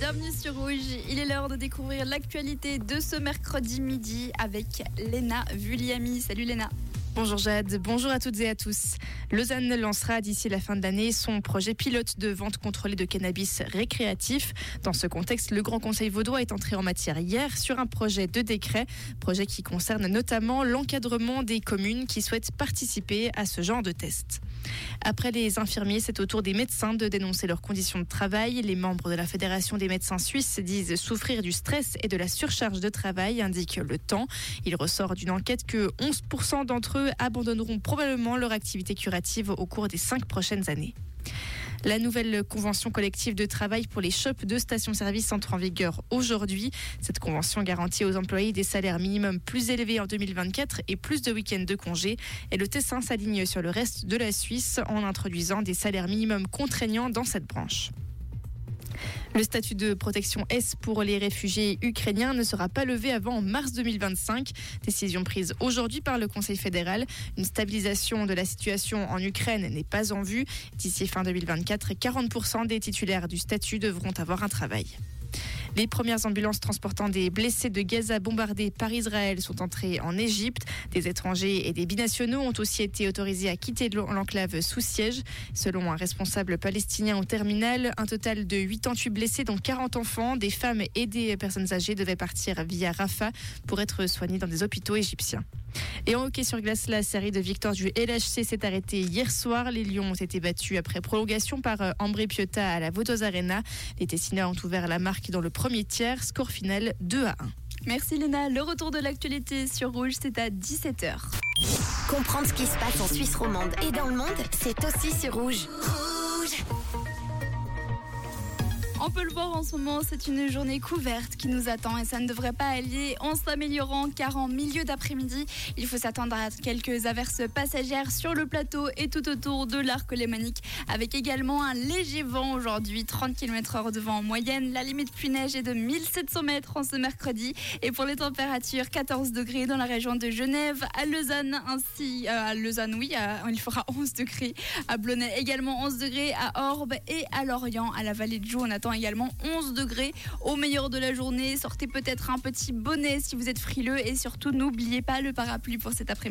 Bienvenue sur Rouge. Il est l'heure de découvrir l'actualité de ce mercredi midi avec Léna Vulliami. Salut Léna. Bonjour Jade, bonjour à toutes et à tous. Lausanne lancera d'ici la fin de l'année son projet pilote de vente contrôlée de cannabis récréatif. Dans ce contexte, le Grand Conseil vaudois est entré en matière hier sur un projet de décret, projet qui concerne notamment l'encadrement des communes qui souhaitent participer à ce genre de test. Après les infirmiers, c'est au tour des médecins de dénoncer leurs conditions de travail. Les membres de la Fédération des médecins suisses disent souffrir du stress et de la surcharge de travail, indique le temps. Il ressort d'une enquête que 11% d'entre eux abandonneront probablement leur activité curative au cours des cinq prochaines années. La nouvelle convention collective de travail pour les shops de stations-service entre en vigueur aujourd'hui. Cette convention garantit aux employés des salaires minimums plus élevés en 2024 et plus de week-ends de congés. Et le Tessin s'aligne sur le reste de la Suisse en introduisant des salaires minimums contraignants dans cette branche. Le statut de protection S pour les réfugiés ukrainiens ne sera pas levé avant mars 2025. Décision prise aujourd'hui par le Conseil fédéral. Une stabilisation de la situation en Ukraine n'est pas en vue. D'ici fin 2024, 40% des titulaires du statut devront avoir un travail. Les premières ambulances transportant des blessés de Gaza bombardés par Israël sont entrées en Égypte. Des étrangers et des binationaux ont aussi été autorisés à quitter l'enclave sous siège. Selon un responsable palestinien au terminal, un total de 88 blessés, dont 40 enfants, des femmes et des personnes âgées, devaient partir via Rafah pour être soignés dans des hôpitaux égyptiens. Et en hockey sur glace, la série de victoires du LHC s'est arrêtée hier soir. Les Lions ont été battus après prolongation par euh, Ambré Piotta à la Votos Arena. Les Tessinois ont ouvert la marque dans le premier tiers. Score final 2 à 1. Merci Léna. Le retour de l'actualité sur Rouge, c'est à 17h. Comprendre ce qui se passe en Suisse romande et dans le monde, c'est aussi sur Rouge. Rouge on peut le voir en ce moment, c'est une journée couverte qui nous attend et ça ne devrait pas aller en s'améliorant car en milieu d'après-midi, il faut s'attendre à quelques averses passagères sur le plateau et tout autour de l'arc lémanique avec également un léger vent aujourd'hui, 30 km/h de vent en moyenne. La limite pluie neige est de 1700 mètres en ce mercredi et pour les températures, 14 degrés dans la région de Genève, à Lausanne ainsi euh, à Lausanne, oui, il fera 11 degrés à Blonay également 11 degrés à Orbe et à Lorient, à la vallée de Joux. Également 11 degrés au meilleur de la journée. Sortez peut-être un petit bonnet si vous êtes frileux et surtout n'oubliez pas le parapluie pour cet après-midi.